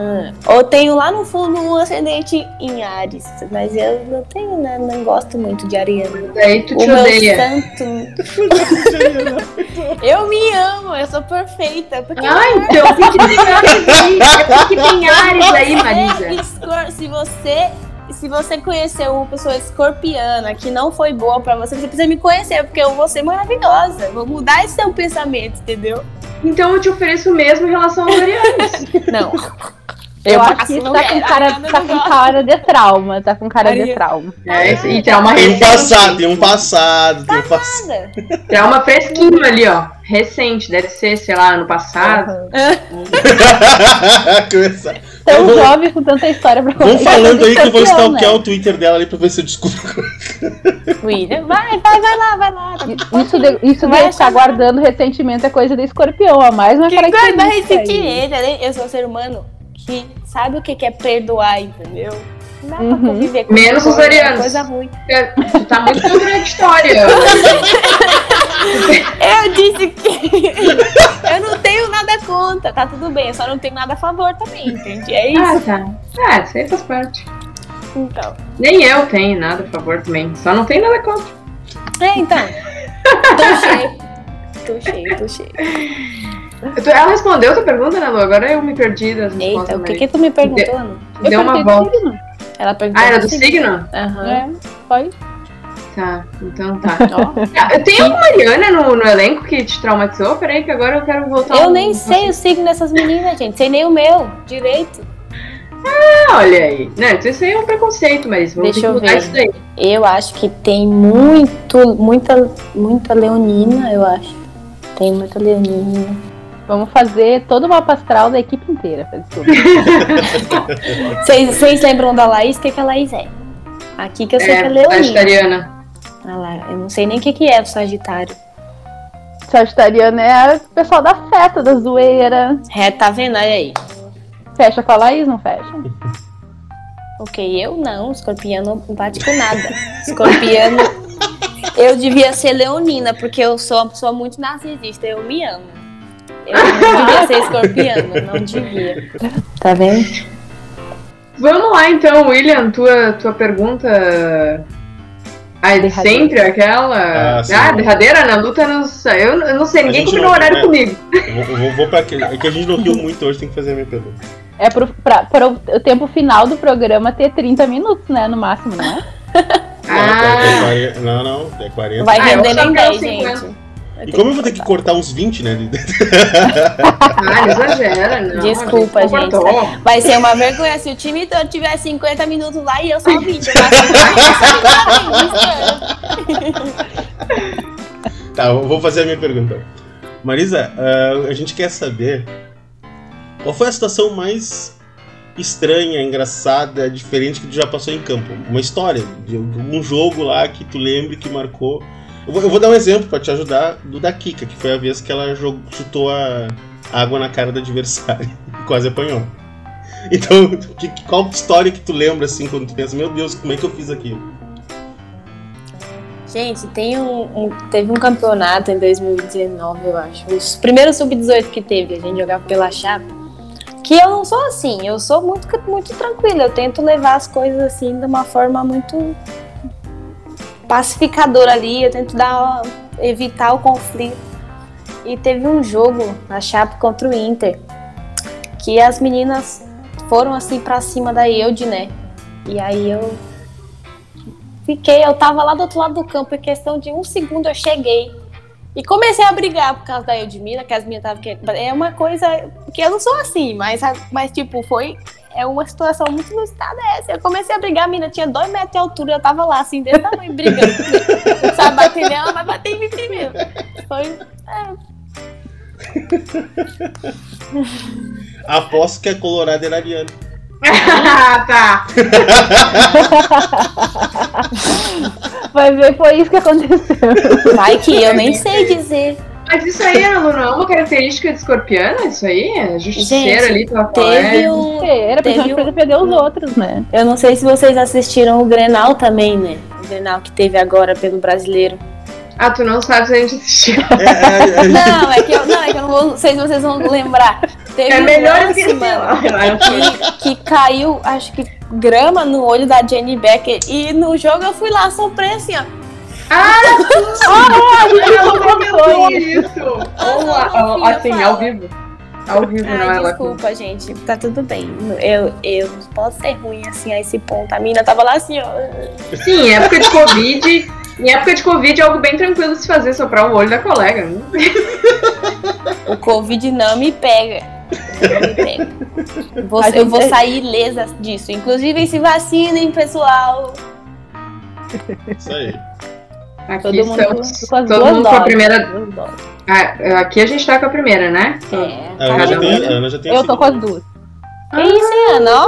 Ah, ou tenho lá no fundo um ascendente em Ares, mas eu não tenho, né? Não gosto muito de Ariano. Daí tu O te meu odeia. santo. eu me amo, eu sou perfeita. Porque Ah, então o que, que tem Ares aí? O que, que tem Ares aí, Marisa? se você se você conheceu uma pessoa escorpiana que não foi boa pra você, você precisa me conhecer, porque eu vou ser maravilhosa. Eu Vou mudar esse seu pensamento, entendeu? Então eu te ofereço o mesmo em relação aos arianos. Não. Eu, acho passo, que isso tá quero. com cara, tá com cara de trauma, tá com cara de Ariana- trauma. É, isso, e trauma Tem um recente. passado, tem um passado, tem um passado. Trauma fresquinho ali, ó. Recente, deve ser, sei lá, ano passado. Começar. Tão Vamos- jovem com tanta história pra Vão contar. falando aí que eu vou stalkear né? o Twitter dela ali pra ver se eu descubro. William, vai, vai, vai lá, vai lá. Isso de, isso de Vai ficar chamar. guardando ressentimento é coisa de escorpião, a mais uma Que característica aí. ressentimento, né? Eu sou um ser humano que sabe o que que é perdoar, entendeu? Não dá pra Uhum. conviver com Menos os coisa- arianos. coisa ruim. Tu tá muito contraditória. Eu disse que eu não tenho nada contra, tá tudo bem, eu só não tenho nada a favor também, entende? É Ah, isso. tá. Ah, isso aí faz parte. Então. Nem eu tenho nada a favor também. Só não tenho nada contra. É, então. Tô cheio. Tô cheio, tô cheio. Ela respondeu a tua pergunta, né, Lu? Agora eu me perdi das respostas. Eita, o que que tu me perguntou, Deu uma volta. Signo. Ela perguntou. Ah, era do assim. signo? Aham. É, foi. Tá, então tá. Ó. Ah, Tem alguma Mariana no, no elenco que te traumatizou? Peraí, que agora eu quero voltar. Eu um- nem sei o signo dessas meninas, gente. Sei nem o meu direito. Ah, olha aí. Não, isso aí é um preconceito, mas vamos Deixa ter que eu mudar ver. isso daí. Eu acho que tem muito, muita, muita leonina, eu acho. Tem muita leonina. Vamos fazer todo o mapa astral da equipe inteira. Vocês lembram da Laís? O que, que a Laís é? Aqui que eu sei que é É, leonina. sagitariana. Ah lá, eu não sei nem o que, que é do Sagitário. Sagitariano é o pessoal da festa, da zoeira. É, tá vendo? Olha aí. Fecha com a Laís, não fecha? Ok, eu não. Escorpiano não bate com nada. Escorpiano. Eu devia ser leonina, porque eu sou uma pessoa muito narcisista. Eu me amo. Eu não devia ser escorpiano, não devia. Tá vendo? Vamos lá então, William, tua, tua pergunta. Ah, é de sempre aquela? Ah, sim. Ah, derradeira na luta, eu não sei. Eu, eu não sei, ninguém gente combinou não- horário é. comigo. Eu vou, eu vou, vou pra aquele. É que a gente não riu muito hoje, tem que fazer a minha pergunta. É pro, pra, para o, tempo final do programa ter 30 minutos, né? No máximo, não é? Não, Ah. 40, não, não, é 40. Não vai Ah, render nem quero 10, 50. E como eu vou ter que cortar uns 20, né? Ah, não exagera, não. Desculpa, gente. Vai ser uma vergonha se o time todo tiver 50 minutos lá e eu só 20. Eu acho Tá, eu vou fazer a minha pergunta. Marisa, ah, a gente quer saber qual foi a situação mais estranha, engraçada, diferente que tu já passou em campo. Uma história de algum jogo lá que tu lembre que marcou. Eu vou, eu vou dar um exemplo pra te ajudar do da Kika, que foi a vez que ela jogou- chutou a água na cara do adversário e quase apanhou. Então, que- qual história que tu lembra assim quando tu pensa, meu Deus, como é que eu fiz aquilo? Gente, tem um, um- teve um campeonato em 2019, eu acho. Os primeiros sub-18 que teve, a gente jogava pela chapa. Que eu não sou assim, eu sou muito, muito tranquila. Eu tento levar as coisas assim de uma forma muito pacificadora ali. Eu tento dar, evitar o conflito. E teve um jogo na chapa contra o Inter. Que as meninas foram assim pra cima da Eude, né? E aí eu Fiquei, eu tava lá do outro lado do campo, em questão de um segundo eu cheguei. E comecei a brigar por causa da Edmira, que as minhas estavam querendo. É uma coisa que eu não sou assim, mas, mas tipo, foi. É uma situação muito inusitada essa. Eu comecei a brigar, a mina tinha dois metros de altura, eu tava lá, assim, desse tamanho, brigando. Sabe, bater nela, mas bater em mim primeiro. Foi. É, Aposto que a Colorado era Ariana. Ah, tá. Vai ver, foi isso que aconteceu. vai que eu nem sei dizer. Mas isso aí, Ana, não é uma característica de escorpiana? Isso aí? É justiceira Gente, ali pela Teve um. Era Teve principalmente pra um- defender os outros, né? Eu não sei se vocês assistiram o Grenal também, né? O Grenal que teve agora pelo brasileiro. Ah, tu não sabe se a gente assistiu. É, é, é, Não, é que eu não, é que eu não, vou, não sei se vocês vão lembrar. Teve É um melhor lance, esquecer. mano, que, que caiu, acho que grama no olho da Jenny Becker. E no jogo eu fui lá, soprei assim, ó. Ah, a gente não comentou isso. Ou, assim, ao vivo. Ao vivo, não Ai, ela. desculpa, gente. Tá tudo bem. Eu, eu não posso ser ruim assim a esse ponto. A mina tava lá assim, ó. Sim, em época de Covid. Em época de Covid é algo bem tranquilo de se fazer, soprar o olho da colega. né? O Covid não me pega. Não me pega. Vou- eu vou sair ilesa disso. Inclusive, se vacinem, pessoal. Isso aí. Aqui Todo mundo estamos. com as todo duas mundo com a doses. primeira. Duas doses. Ah, aqui a gente tá com a primeira, né? É, A Ana, Cada já tem, a Ana já tem a Eu tô com as duas. Que isso, Ana?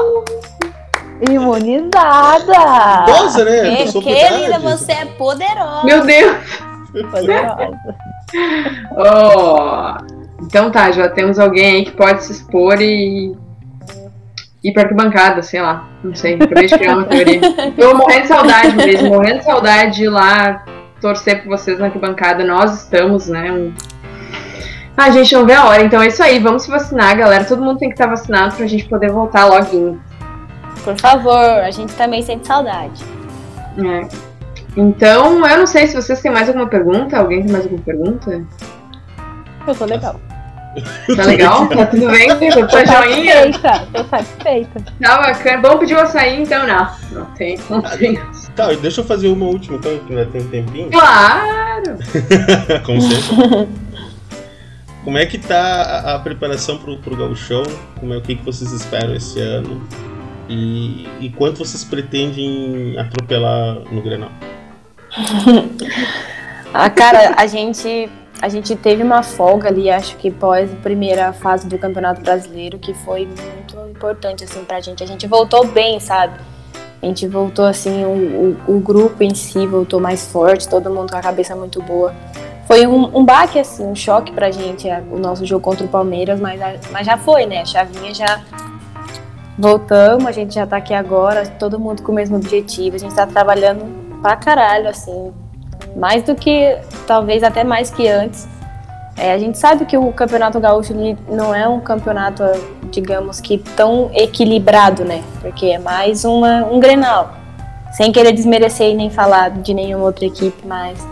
Imunizada! Idosa, né? que- Querida, você é poderosa. Meu Deus! Poderosa. Oh. Então tá, já temos alguém aí que pode se expor e. ir pra arquibancada, sei lá. Não sei, acabei de criar uma teoria. Tô morrendo de saudade mesmo, morrendo de saudade de ir lá torcer por vocês na arquibancada. Nós estamos, né? Um... Ah, a gente não vê a hora, então é isso aí, vamos se vacinar, galera. Todo mundo tem que estar vacinado pra gente poder voltar logo. Por favor, a gente também sente saudade. É. Então, eu não sei se vocês têm mais alguma pergunta. Alguém tem mais alguma pergunta? Eu tô legal. Tá legal? Tá tudo bem? Tá Tô joinha? satisfeita. Tô satisfeita. Tá bacana. Vamos pedir o açaí então? Não. Não tem. Não tem. Tá, deixa eu fazer uma última então, que ainda tem um tempinho. Claro! Como sempre. Como é que tá a, a preparação pro, pro gauchão? Como é o que, que vocês esperam esse ano? E, e quanto vocês pretendem atropelar no Grenal? Ah, cara, a gente, a gente teve uma folga ali, acho que pós a primeira fase do Campeonato Brasileiro, que foi muito importante, assim, pra gente. A gente voltou bem, sabe? A gente voltou, assim, o, o, o grupo em si voltou mais forte, todo mundo com a cabeça muito boa. Foi um, um baque, assim, um choque pra gente, a- o nosso jogo contra o Palmeiras, mas, a- mas já foi, né? A chavinha já voltamos, a gente já tá aqui agora, todo mundo com o mesmo objetivo, a gente tá trabalhando pra caralho, assim, mais do que, talvez até mais que antes. É, a gente sabe que o Campeonato Gaúcho não é um campeonato, digamos que tão equilibrado, né? Porque é mais uma, um Grenal. Sem querer desmerecer e nem falar de nenhuma outra equipe, mas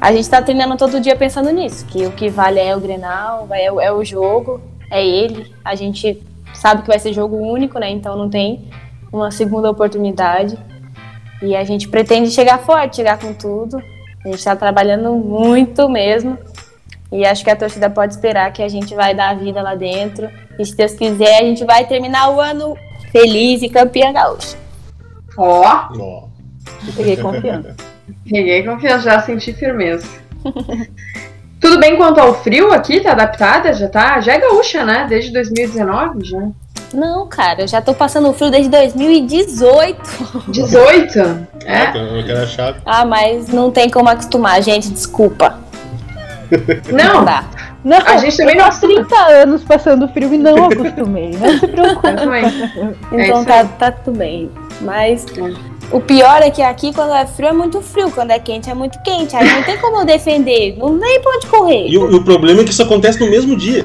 a gente tá treinando todo dia pensando nisso, que o que vale é o Grenal, é, é o jogo, é ele. A gente sabe que vai ser jogo único, né? Então não tem uma segunda oportunidade. E a gente pretende chegar forte, chegar com tudo. A gente está trabalhando muito mesmo. E acho que a torcida pode esperar que a gente vai dar a vida lá dentro. E se Deus quiser, a gente vai terminar o ano feliz e campeã gaúcha. Ó, Ó. Peguei confiança. peguei confiança, já senti firmeza. Tudo bem quanto ao frio aqui? Tá adaptada? Já tá? Já é gaúcha, né? Desde 2019 já. Não, cara, eu já tô passando frio desde 2018. 18? É. É? Eu quero achar. Ah, mas não tem como acostumar, gente, desculpa. Não Não, dá. Não, A gente também não há 30 anos passando frio e não acostumei. Não se preocupe. também. Então isso tá, tá tudo bem. Mas É. o pior é que aqui, quando é frio, é muito frio. Quando é quente, é muito quente. Aí não tem como eu defender. Não nem pode correr. E o, e o problema é que isso acontece no mesmo dia.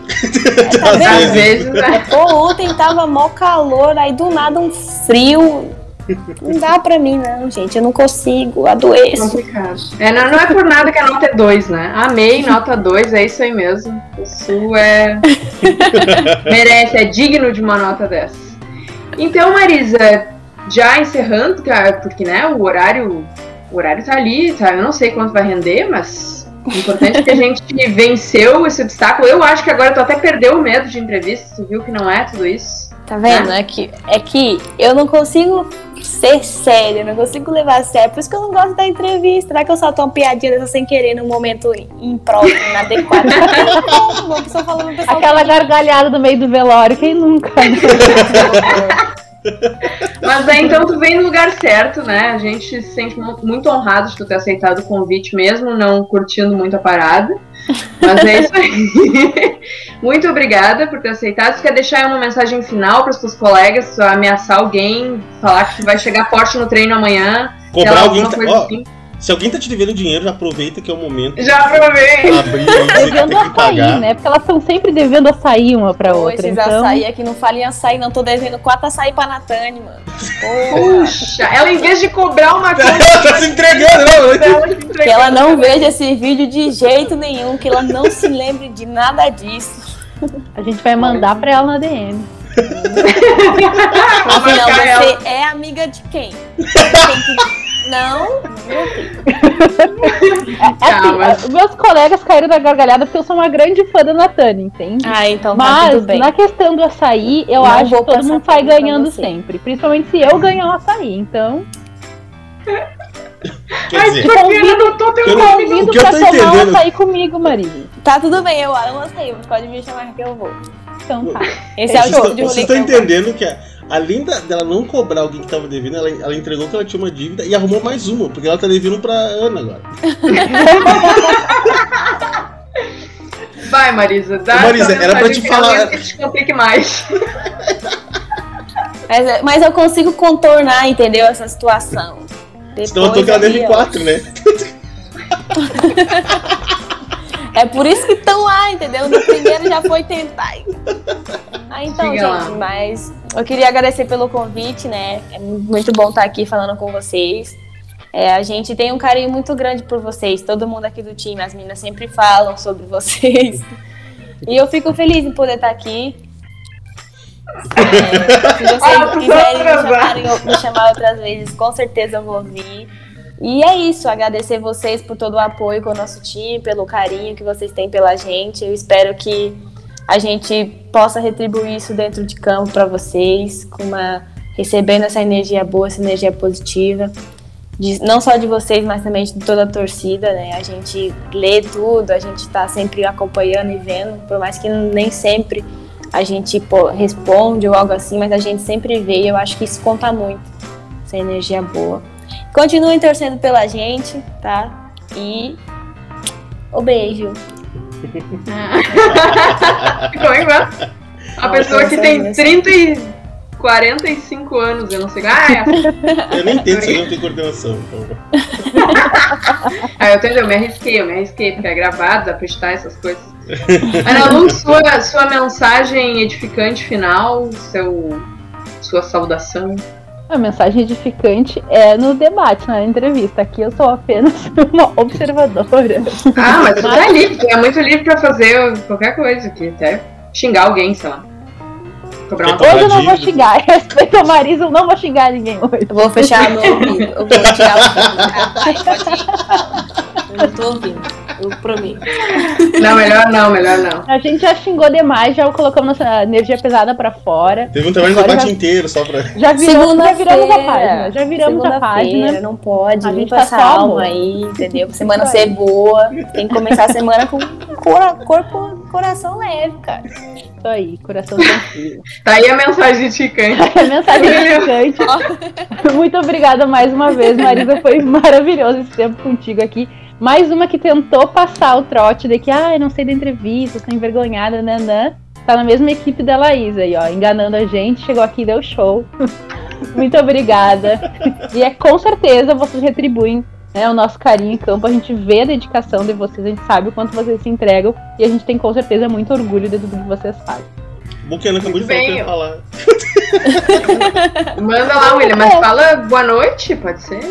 Tá Às vezes, né? Pô, ontem tava mó calor, aí do nada um frio. Não dá pra mim, não, gente. Eu não consigo, adoeço. Complicado. É, não, não é por nada que a nota é 2, né? Amei, nota 2, é isso aí mesmo. O Sul é. merece, é digno de uma nota dessa. Então, Marisa, já encerrando, porque né, o horário. O horário tá ali, tá? Eu não sei quanto vai render, mas o importante é que a gente venceu esse obstáculo. Eu acho que agora tu até perdeu o medo de entrevista, tu viu que não é tudo isso. Tá vendo? É que, é que eu não consigo ser séria, não consigo levar a sério. Por isso que eu não gosto da entrevista. Será que eu solto uma piadinha dessa sem querer num momento impróprio, inadequado? Como, falando pessoal. Aquela gargalhada no meio do velório, quem nunca? Mas aí então tu vem no lugar certo, né? A gente se sente mu- muito honrado de tu ter aceitado o convite mesmo, não curtindo muito a parada. Mas é isso aí. Muito obrigada por ter aceitado. Tu quer deixar uma mensagem final para os teus colegas, se ameaçar alguém, falar que tu vai chegar forte no treino amanhã, Cobrar alguém. alguma que se alguém tá te devendo dinheiro, já aproveita que é o momento. Já aprovei. de Abrir dizer que Devendo açaí, pagar. né? Porque elas estão sempre devendo açaí uma pra Pô, outra. esses Então, açaí aqui não falem açaí, não. Tô devendo quatro açaí pra Natane, mano. Puxa, ela em vez de cobrar uma coisa, Ela tá se entregando, não. ela se Que entregou. ela não veja esse vídeo de jeito nenhum, que ela não se lembre de nada disso. a gente vai mandar pra ela na DM. Afinal, marcar ela. você é amiga de quem? Tem que- Não, Assim, mas- a- meus colegas caíram da gargalhada porque eu sou uma grande fã da Natane, entende? Ah, então tá Mas tudo bem. na questão do açaí, eu Não acho que todo mundo sai ganhando sempre. Principalmente se eu ganhar o açaí. Então, Quer Ai, dizer, que não anotou teu eu não- nome? convido o que eu pra tô tomar um entendendo- açaí comigo, Marília. Tá tudo bem, eu amo açaí, mas pode me chamar que eu vou. Então tá. Esse é o estão- de vocês estão entendendo que, a- além da- dela não cobrar alguém que tava devendo, ela, ela entregou que ela tinha uma dívida e arrumou mais uma, porque ela tá devendo pra Ana agora. Vai, Marisa, dá Ô, Marisa, era pra te falar- Que te complique mais. Mas, mas eu consigo contornar, entendeu? Essa situação. Senão eu tô deve ó. quatro, né? É por isso que estão lá, entendeu? No primeiro já foi tentar. Ah, então, Diga lá. gente, mas eu queria agradecer pelo convite, né? É muito bom estar aqui falando com vocês. É, a gente tem um carinho muito grande por vocês. Todo mundo aqui do time, as meninas sempre falam sobre vocês. E eu fico feliz em poder estar aqui. É, se vocês Ah, quiserem me, chamarem, me chamar outras vezes, com certeza eu vou vir. E é isso, agradecer vocês por todo o apoio com o nosso time, pelo carinho que vocês têm pela gente. Eu espero que a gente possa retribuir isso dentro de campo para vocês, com uma recebendo essa energia boa, essa energia positiva. De- não só de vocês, mas também de toda a torcida, né? A gente lê tudo, a gente está sempre acompanhando e vendo, por mais que nem sempre a gente pô, responde ou algo assim, mas a gente sempre vê e eu acho que isso conta muito, essa energia boa. Continuem torcendo pela gente, tá? E o beijo. Ficou igual. A Não, pessoa que tem pensando 30 e 45 anos, eu não sei. Ah, é. Eu nem entendo se eu não tenho coordenação. Então. Ah, eu entendi, eu me arrisquei, eu me arrisquei, porque é gravado, dá pra editar essas coisas. Ana Lu, sua, sua mensagem edificante final, seu, sua saudação. A mensagem edificante é no debate, na entrevista. Aqui eu sou apenas uma observadora. Ah, mas tu tá livre, tu é muito livre pra fazer qualquer coisa aqui, até xingar alguém, sei lá. Cobrar uma Cobrar Hoje eu não vou xingar. Respeito a Marisa, eu não vou xingar ninguém hoje. Eu vou fechar meu ouvido. Eu vou tirar o ouvido. Ah, pode ir. Eu não tô ouvindo. Eu prometo. Não, melhor não, melhor não. A gente já xingou demais, já colocamos nossa energia pesada pra fora. Teve um trabalho de Agora debate já- inteiro só pra. Já viramos, já viramos a página. Já viramos a página. Não pode. A gente tá essa só amor. alma aí, entendeu? Semana ser boa. Tem que começar a semana com cora- corpo, coração leve, cara. Isso aí, coração tranquilo. Tá aí a mensagem edificante. A mensagem edificante. Muito obrigada mais uma vez, Marisa. Foi maravilhoso esse tempo contigo aqui. Mais uma que tentou passar o trote de que, ah, eu não sei da entrevista, tô envergonhada, nanã. Tá na mesma equipe da Laís aí, ó, enganando a gente. Chegou aqui e deu show. Muito obrigada. E é com certeza vocês retribuem né, o nosso carinho em campo. A gente vê a dedicação de vocês, a gente sabe o quanto vocês se entregam. E a gente tem com certeza muito orgulho de tudo que vocês fazem. Bom que acabou de falar Bem. Manda lá, William, mas fala boa noite, pode ser?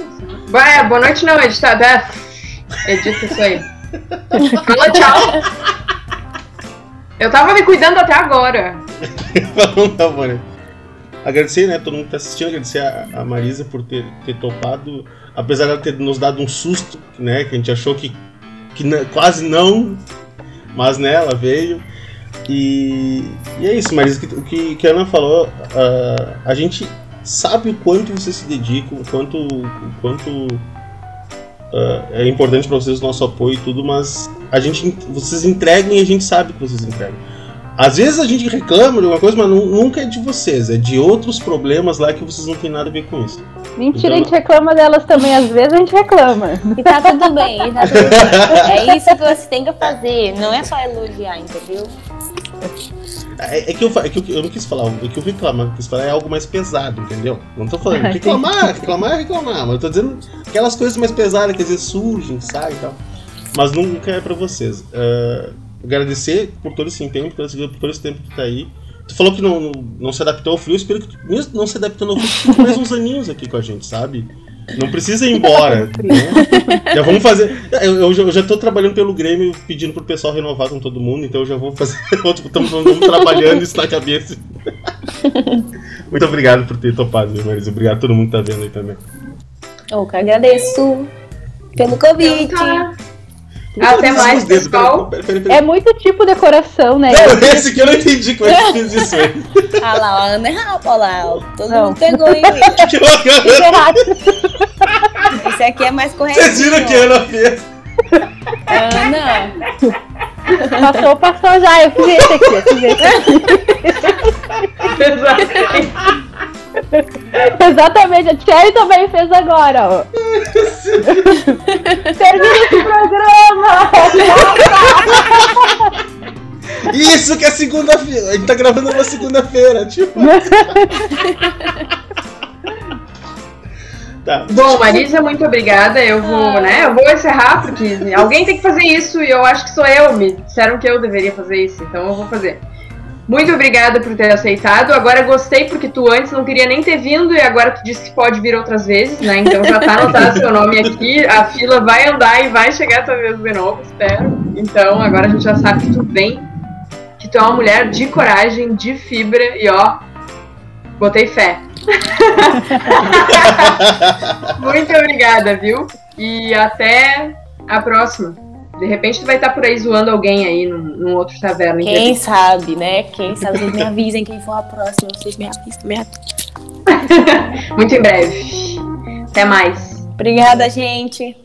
Vai, boa noite não, edita, dá. Edita isso aí. Fala tchau. Eu tava me cuidando até agora. Falando da Mônica. Agradecer, né? Todo mundo que tá assistindo, agradecer a, a Marisa por ter, ter topado. Apesar dela ter nos dado um susto, né? Que a gente achou que, que na- quase não. Mas né, ela veio. E, e é isso, Marisa. O que, que a Ana falou, ah, a gente sabe o quanto vocês se dedicam, o quanto, o quanto ah, é importante para vocês o nosso apoio e tudo, mas a gente, vocês entregam e a gente sabe que vocês entregam. Às vezes a gente reclama de alguma coisa, mas nu- nunca é de vocês, é de outros problemas lá que vocês não têm nada a ver com isso. Mentira, a Então- gente reclama delas também, às vezes a gente reclama. E tá tudo bem, e tá tudo bem. É isso que você tem que fazer. Não é só elogiar, entendeu? É, é que eu, é que eu, eu não quis falar, é que eu reclamar, quis falar é algo mais pesado, entendeu? Não tô falando reclamar, reclamar é reclamar, mas eu tô dizendo aquelas coisas mais pesadas que às vezes surgem, sabe e tal. Mas nunca é pra vocês. Ah, agradecer por todo esse empenho, por, todo esse tempo que tu tá aí. Tu falou que não, não, não se adaptou ao frio, eu espero que tu, mesmo não se adaptando ao frio, tu fique mais uns aninhos aqui com a gente, sabe? Não precisa ir embora. Já vamos fazer. Eu, eu já, eu já tô trabalhando pelo Grêmio pedindo pro pessoal renovar com todo mundo, então eu já vou fazer. Estamos trabalhando isso na cabeça. Muito obrigado por ter topado, viu, Marisa. Obrigado a todo mundo que tá vendo aí também. Eu que agradeço pelo convite. Até mais, pessoal. É muito tipo decoração, né? Não, esse aqui eu não entendi como é que fez isso aí. Ah lá, a Ana rapa, olha lá. ó. Todo Não. mundo pegou mim. Que. Errado. Esse aqui é mais correto. Vocês viram que a Ana fez? Ana. Passou, passou já. Eu fiz esse aqui, eu fiz esse aqui. Exatamente. Exatamente, a Cherry também fez agora, ó. Termina esse programa! Isso que é segunda-feira. A gente tá gravando uma segunda-feira, tipo. Tá. Bom, Marisa, muito obrigada. Eu vou, né? Eu vou encerrar, porque alguém tem que fazer isso e eu acho que sou eu. Me disseram que eu deveria fazer isso, então eu vou fazer. Muito obrigada por ter aceitado. Agora gostei porque tu antes não queria nem ter vindo e agora tu disse que pode vir outras vezes, né? Então já tá anotado seu nome aqui. A fila vai andar e vai chegar tua vez de novo, espero. Então agora a gente já sabe que tu vem, que tu é uma mulher de coragem, de fibra e ó, botei fé. Muito obrigada, viu? E até a próxima. De repente tu vai estar por aí zoando alguém aí num, num outro taverna. Quem sabe, né? Quem sabe, vocês me avisem quem for a próxima. Vocês me avisem, me avisem. Muito em breve. Até mais. Obrigada, gente.